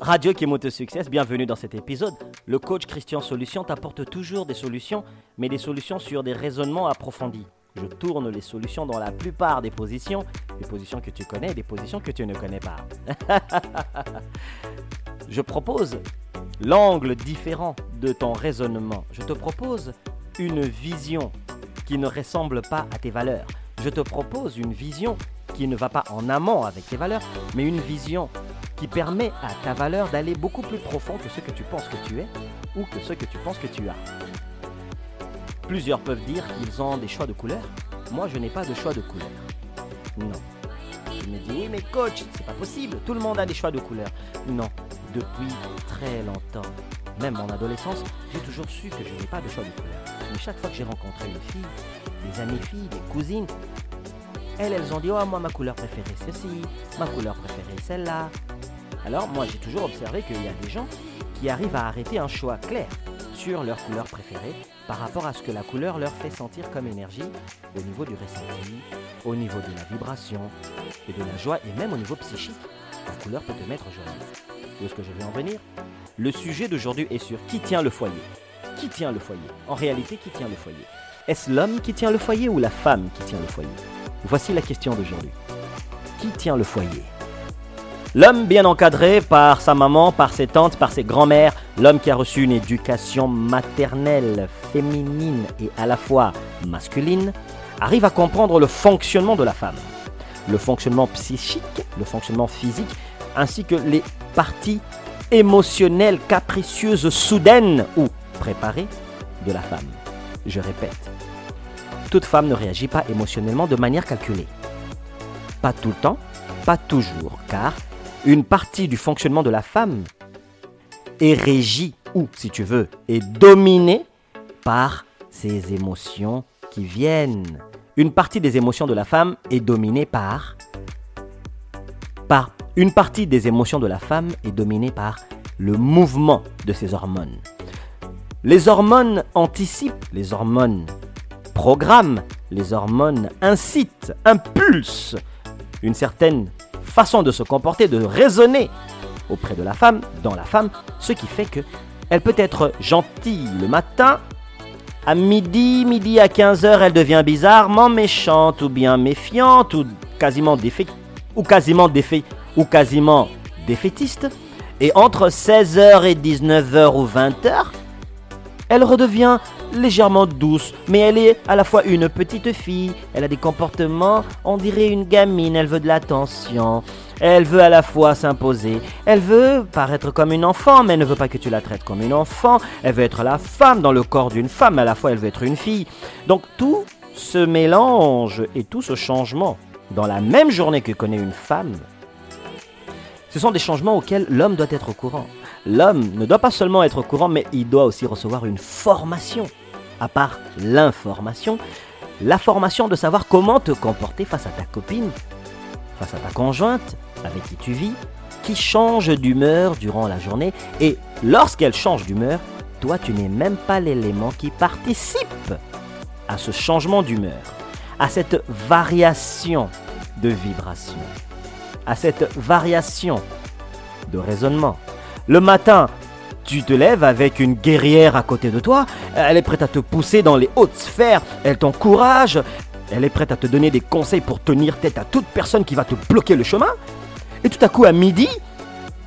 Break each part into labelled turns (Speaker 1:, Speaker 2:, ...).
Speaker 1: Radio Kimoto Success, bienvenue dans cet épisode. Le coach Christian Solution t'apporte toujours des solutions, mais des solutions sur des raisonnements approfondis. Je tourne les solutions dans la plupart des positions, des positions que tu connais et des positions que tu ne connais pas. Je propose l'angle différent de ton raisonnement. Je te propose une vision qui ne ressemble pas à tes valeurs. Je te propose une vision qui ne va pas en amont avec tes valeurs, mais une vision qui permet à ta valeur d'aller beaucoup plus profond que ce que tu penses que tu es ou que ce que tu penses que tu as. Plusieurs peuvent dire qu'ils ont des choix de couleurs. Moi, je n'ai pas de choix de couleurs. Non. Je me dis, oui, mais coach, c'est pas possible. Tout le monde a des choix de couleurs. Non. Depuis très longtemps, même en adolescence, j'ai toujours su que je n'ai pas de choix de couleurs. Mais chaque fois que j'ai rencontré une fille, des amies filles, des cousines, elles, elles ont dit, oh, moi, ma couleur préférée, c'est ceci, ma couleur préférée, celle-là. Alors, moi, j'ai toujours observé qu'il y a des gens qui arrivent à arrêter un choix clair sur leur couleur préférée par rapport à ce que la couleur leur fait sentir comme énergie au niveau du ressenti, au niveau de la vibration et de la joie et même au niveau psychique. La couleur peut te mettre joyeuse. Où est-ce que je vais en venir Le sujet d'aujourd'hui est sur qui tient le foyer. Qui tient le foyer? En réalité, qui tient le foyer? Est-ce l'homme qui tient le foyer ou la femme qui tient le foyer? Voici la question d'aujourd'hui. Qui tient le foyer? L'homme bien encadré par sa maman, par ses tantes, par ses grands-mères, l'homme qui a reçu une éducation maternelle, féminine et à la fois masculine, arrive à comprendre le fonctionnement de la femme, le fonctionnement psychique, le fonctionnement physique, ainsi que les parties émotionnelles, capricieuses, soudaines ou préparées de la femme. Je répète, toute femme ne réagit pas émotionnellement de manière calculée. Pas tout le temps, pas toujours, car une partie du fonctionnement de la femme est régie, ou si tu veux, est dominée par ses émotions qui viennent. Une partie des émotions de la femme est dominée par par une partie des émotions de la femme est dominée par le mouvement de ses hormones. Les hormones anticipent, les hormones programment, les hormones incitent, impulsent une certaine façon de se comporter, de raisonner auprès de la femme, dans la femme, ce qui fait que elle peut être gentille le matin, à midi, midi à 15h, elle devient bizarrement méchante ou bien méfiante ou quasiment défait ou quasiment défait ou quasiment défaitiste. Et entre 16h et 19h ou 20h, elle redevient légèrement douce, mais elle est à la fois une petite fille, elle a des comportements, on dirait une gamine, elle veut de l'attention, elle veut à la fois s'imposer, elle veut paraître comme une enfant, mais elle ne veut pas que tu la traites comme une enfant, elle veut être la femme dans le corps d'une femme, mais à la fois elle veut être une fille. Donc tout ce mélange et tout ce changement dans la même journée que connaît une femme, ce sont des changements auxquels l'homme doit être au courant. L'homme ne doit pas seulement être au courant, mais il doit aussi recevoir une formation. À part l'information, la formation de savoir comment te comporter face à ta copine, face à ta conjointe, avec qui tu vis, qui change d'humeur durant la journée. Et lorsqu'elle change d'humeur, toi, tu n'es même pas l'élément qui participe à ce changement d'humeur, à cette variation de vibration, à cette variation de raisonnement. Le matin, tu te lèves avec une guerrière à côté de toi, elle est prête à te pousser dans les hautes sphères, elle t'encourage, elle est prête à te donner des conseils pour tenir tête à toute personne qui va te bloquer le chemin. Et tout à coup, à midi,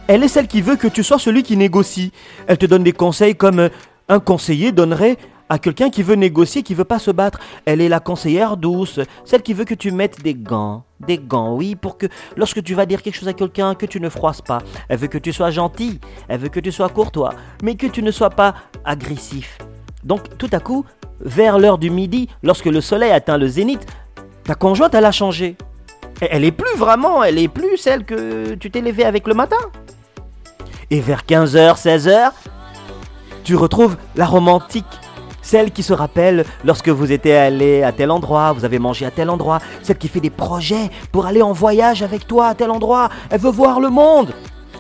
Speaker 1: elle est celle qui veut que tu sois celui qui négocie. Elle te donne des conseils comme un conseiller donnerait à quelqu'un qui veut négocier, qui veut pas se battre. Elle est la conseillère douce, celle qui veut que tu mettes des gants. Des gants, oui, pour que lorsque tu vas dire quelque chose à quelqu'un, que tu ne froisses pas. Elle veut que tu sois gentil, elle veut que tu sois courtois, mais que tu ne sois pas agressif. Donc tout à coup, vers l'heure du midi, lorsque le soleil atteint le zénith, ta conjointe, elle a changé. Elle est plus vraiment, elle est plus celle que tu t'es levée avec le matin. Et vers 15h, 16h, tu retrouves la romantique celle qui se rappelle lorsque vous étiez allé à tel endroit, vous avez mangé à tel endroit, celle qui fait des projets pour aller en voyage avec toi à tel endroit, elle veut voir le monde.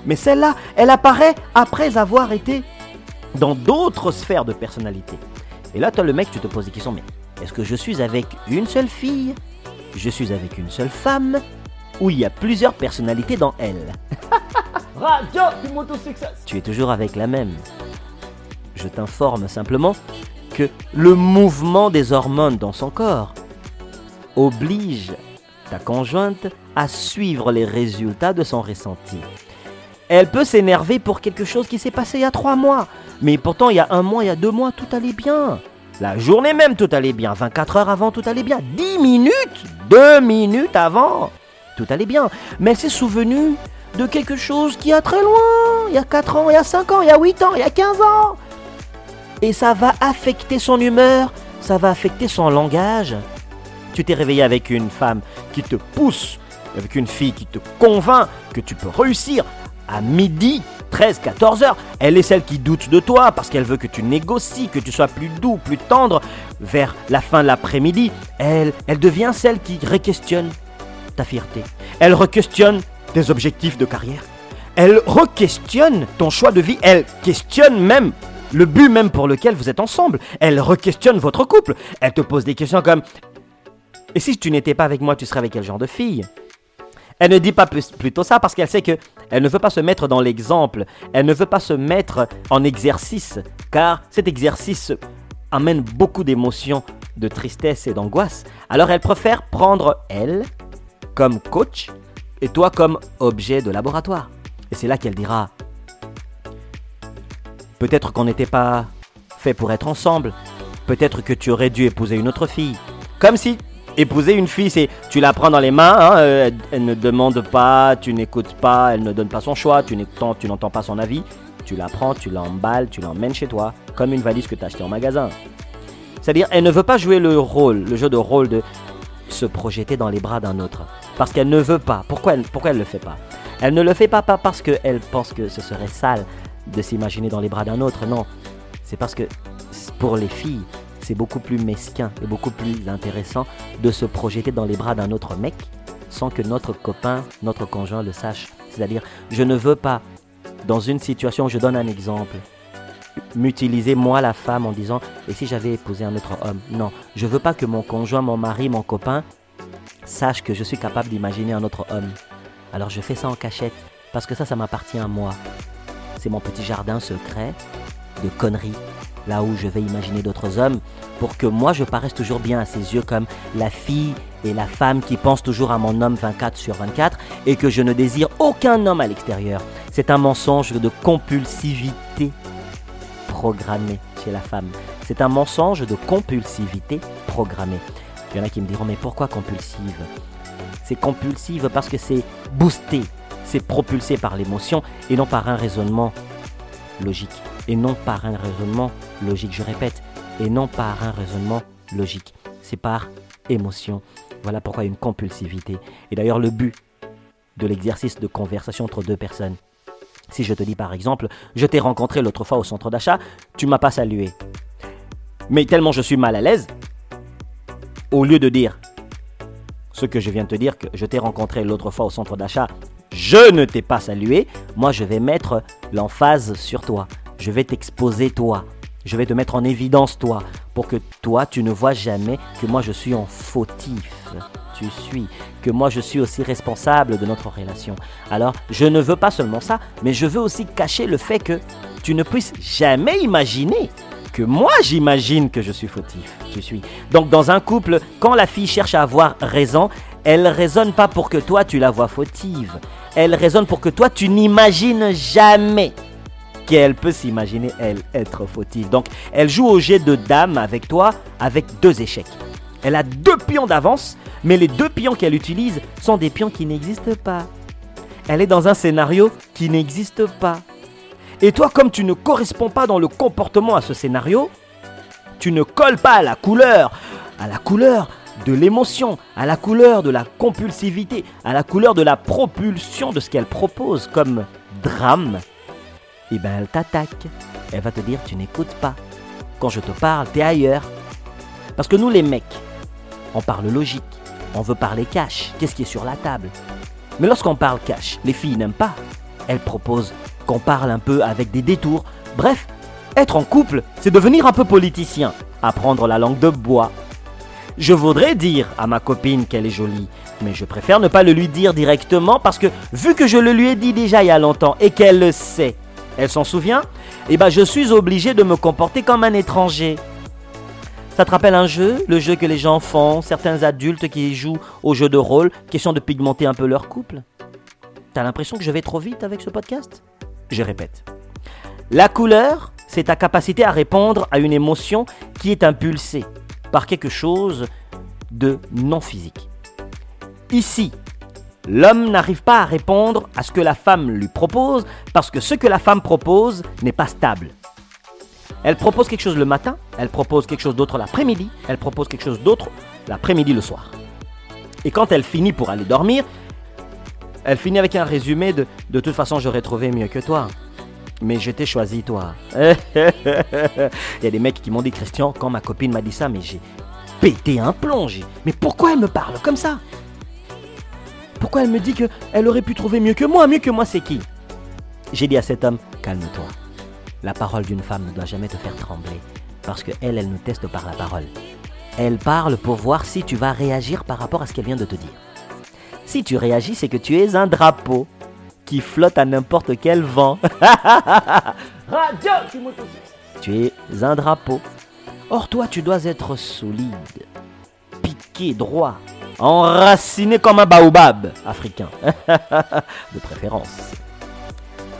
Speaker 1: Mais celle-là, elle apparaît après avoir été dans d'autres sphères de personnalité. Et là, toi, le mec, tu te poses des questions, mais est-ce que je suis avec une seule fille? Je suis avec une seule femme Ou il y a plusieurs personnalités dans elle
Speaker 2: Radio du.
Speaker 1: Tu es toujours avec la même. Je t'informe simplement le mouvement des hormones dans son corps oblige ta conjointe à suivre les résultats de son ressenti. Elle peut s'énerver pour quelque chose qui s'est passé il y a trois mois. Mais pourtant, il y a un mois, il y a deux mois, tout allait bien. La journée même, tout allait bien. 24 heures avant, tout allait bien. 10 minutes, 2 minutes avant, tout allait bien. Mais elle s'est souvenue de quelque chose qui a très loin. Il y a 4 ans, il y a 5 ans, il y a 8 ans, il y a 15 ans. Et ça va affecter son humeur, ça va affecter son langage. Tu t'es réveillé avec une femme qui te pousse, avec une fille qui te convainc que tu peux réussir à midi, 13, 14 heures. Elle est celle qui doute de toi parce qu'elle veut que tu négocies, que tu sois plus doux, plus tendre. Vers la fin de l'après-midi, elle, devient celle qui réquestionne ta fierté. Elle requestionne tes objectifs de carrière. Elle requestionne ton choix de vie. Elle questionne même le but même pour lequel vous êtes ensemble. Elle requestionne votre couple. Elle te pose des questions comme Et si tu n'étais pas avec moi, tu serais avec quel genre de fille? Elle ne dit pas plus, plutôt ça parce qu'elle sait que elle ne veut pas se mettre dans l'exemple. Elle ne veut pas se mettre en exercice car cet exercice amène beaucoup d'émotions, de tristesse et d'angoisse. Alors elle préfère prendre elle comme coach et toi comme objet de laboratoire. Et c'est là qu'elle dira Peut-être qu'on n'était pas fait pour être ensemble. Peut-être que tu aurais dû épouser une autre fille. Comme si épouser une fille, c'est tu la prends dans les mains, hein, euh, elle, ne demande pas, tu n'écoutes pas, elle ne donne pas son choix, tu n'entends, pas son avis. Tu la prends, tu l'emballes, tu l'emmènes chez toi, comme une valise que tu as achetée en magasin. C'est-à-dire, elle ne veut pas jouer le rôle, le jeu de rôle de se projeter dans les bras d'un autre. Parce qu'elle ne veut pas. Pourquoi elle, pourquoi elle ne le fait pas? Elle ne le fait pas, pas parce qu'elle pense que ce serait sale de s'imaginer dans les bras d'un autre. Non. C'est parce que pour les filles, c'est beaucoup plus mesquin et beaucoup plus intéressant de se projeter dans les bras d'un autre mec sans que notre copain, notre conjoint le sache. C'est-à-dire, je ne veux pas, dans une situation, je donne un exemple, m'utiliser moi la femme en disant et si j'avais épousé un autre homme? Non, je veux pas que mon conjoint, mon mari, mon copain sache que je suis capable d'imaginer un autre homme. Alors je fais ça en cachette parce que ça, ça m'appartient à moi. C'est mon petit jardin secret de conneries là où je vais imaginer d'autres hommes pour que moi je paraisse toujours bien à ses yeux comme la fille et la femme qui pense toujours à mon homme 24 sur 24 et que je ne désire aucun homme à l'extérieur. C'est un mensonge de compulsivité programmée chez la femme. C'est un mensonge de compulsivité programmée. Il y en a qui me diront mais pourquoi compulsive? C'est compulsive parce que c'est boosté, c'est propulsé par l'émotion et non par un raisonnement logique. Et non par un raisonnement logique, je répète, et non par un raisonnement logique. C'est par émotion. Voilà pourquoi une compulsivité. Et d'ailleurs le but de l'exercice de conversation entre deux personnes, si je te dis par exemple, je t'ai rencontré l'autre fois au centre d'achat, tu m'as pas salué. Mais tellement je suis mal à l'aise, au lieu de dire ce que je viens de te dire, que je t'ai rencontré l'autre fois au centre d'achat, je ne t'ai pas salué, moi je vais mettre l'emphase sur toi. Je vais t'exposer toi. Je vais te mettre en évidence toi, pour que toi tu ne vois jamais que moi je suis en fautif. Tu suis, que moi je suis aussi responsable de notre relation. Alors je ne veux pas seulement ça, mais je veux aussi cacher le fait que tu ne puisses jamais imaginer que moi j'imagine que je suis fautif. Tu suis. Donc dans un couple, quand la fille cherche à avoir raison, elle raisonne pas pour que toi tu la vois fautive. Elle raisonne pour que toi tu n'imagines jamais qu'elle peut s'imaginer elle être fautive. Donc elle joue au jet de dame avec toi avec deux échecs. Elle a deux pions d'avance, mais les deux pions qu'elle utilise sont des pions qui n'existent pas. Elle est dans un scénario qui n'existe pas. Et toi, comme tu ne corresponds pas dans le comportement à ce scénario, tu ne colles pas à la couleur, à la couleur de l'émotion, à la couleur de la compulsivité, à la couleur de la propulsion de ce qu'elle propose comme drame, et bien elle t'attaque. Elle va te dire tu n'écoutes pas. Quand je te parle, t'es ailleurs. Parce que nous les mecs, on parle logique, on veut parler cash, qu'est-ce qui est sur la table? Mais lorsqu'on parle cash, les filles n'aiment pas. Elles proposent qu'on parle un peu avec des détours. Bref, être en couple, c'est devenir un peu politicien, apprendre la langue de bois. Je voudrais dire à ma copine qu'elle est jolie, Mais je préfère ne pas le lui dire directement parce que vu que je le lui ai dit déjà il y a longtemps et qu'elle le sait, elle s'en souvient, eh ben je suis obligé de me comporter comme un étranger. Ça te rappelle un jeu, le jeu que les gens font, certains adultes qui jouent au jeu de rôle, question de pigmenter un peu leur couple? T'as l'impression que je vais trop vite avec ce podcast? Je répète. La couleur, c'est ta capacité à répondre à une émotion qui est impulsée par quelque chose de non physique. Ici, l'homme n'arrive pas à répondre à ce que la femme lui propose parce que ce que la femme propose n'est pas stable. Elle propose quelque chose le matin, elle propose quelque chose d'autre l'après-midi, elle propose quelque chose d'autre l'après-midi le soir. Et quand elle finit pour aller dormir, elle finit avec un résumé de De toute façon, j'aurais trouvé mieux que toi. Mais je t'ai choisi, toi. Il y a des mecs qui m'ont dit Christian, quand ma copine m'a dit ça, mais j'ai pété un plomb. Mais pourquoi elle me parle comme ça? Pourquoi elle me dit qu'elle aurait pu trouver mieux que moi? Mieux que moi, c'est qui? J'ai dit à cet homme Calme-toi. La parole d'une femme ne doit jamais te faire trembler, parce qu'elle, elle nous teste par la parole. Elle parle pour voir si tu vas réagir par rapport à ce qu'elle vient de te dire. Si tu réagis, c'est que tu es un drapeau qui flotte à n'importe quel vent. Radio, tu es un drapeau. Or toi, tu dois être solide, piqué, droit, enraciné comme un baobab africain, de préférence.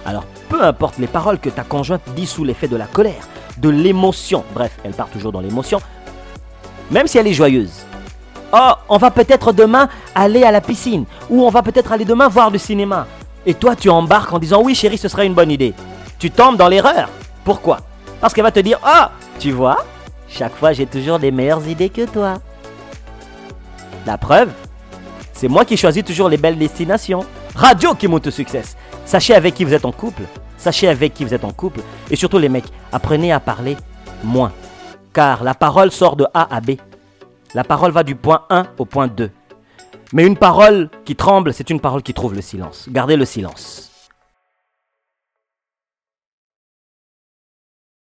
Speaker 1: Alors, peu importe les paroles que ta conjointe dit sous l'effet de la colère, de l'émotion, bref, elle part toujours dans l'émotion, même si elle est joyeuse. Oh, on va peut-être demain aller à la piscine, ou on va peut-être aller demain voir du cinéma. Et toi, tu embarques en disant oui, chérie, ce serait une bonne idée. Tu tombes dans l'erreur. Pourquoi? Parce qu'elle va te dire oh, tu vois, chaque fois j'ai toujours des meilleures idées que toi. La preuve, c'est moi qui choisis toujours les belles destinations. Radio qui monte au. Sachez avec qui vous êtes en couple. Sachez avec qui vous êtes en couple. Et surtout les mecs, apprenez à parler moins. Car la parole sort de A à B. La parole va du point 1 au point 2. Mais une parole qui tremble, c'est une parole qui trouve le silence. Gardez le silence.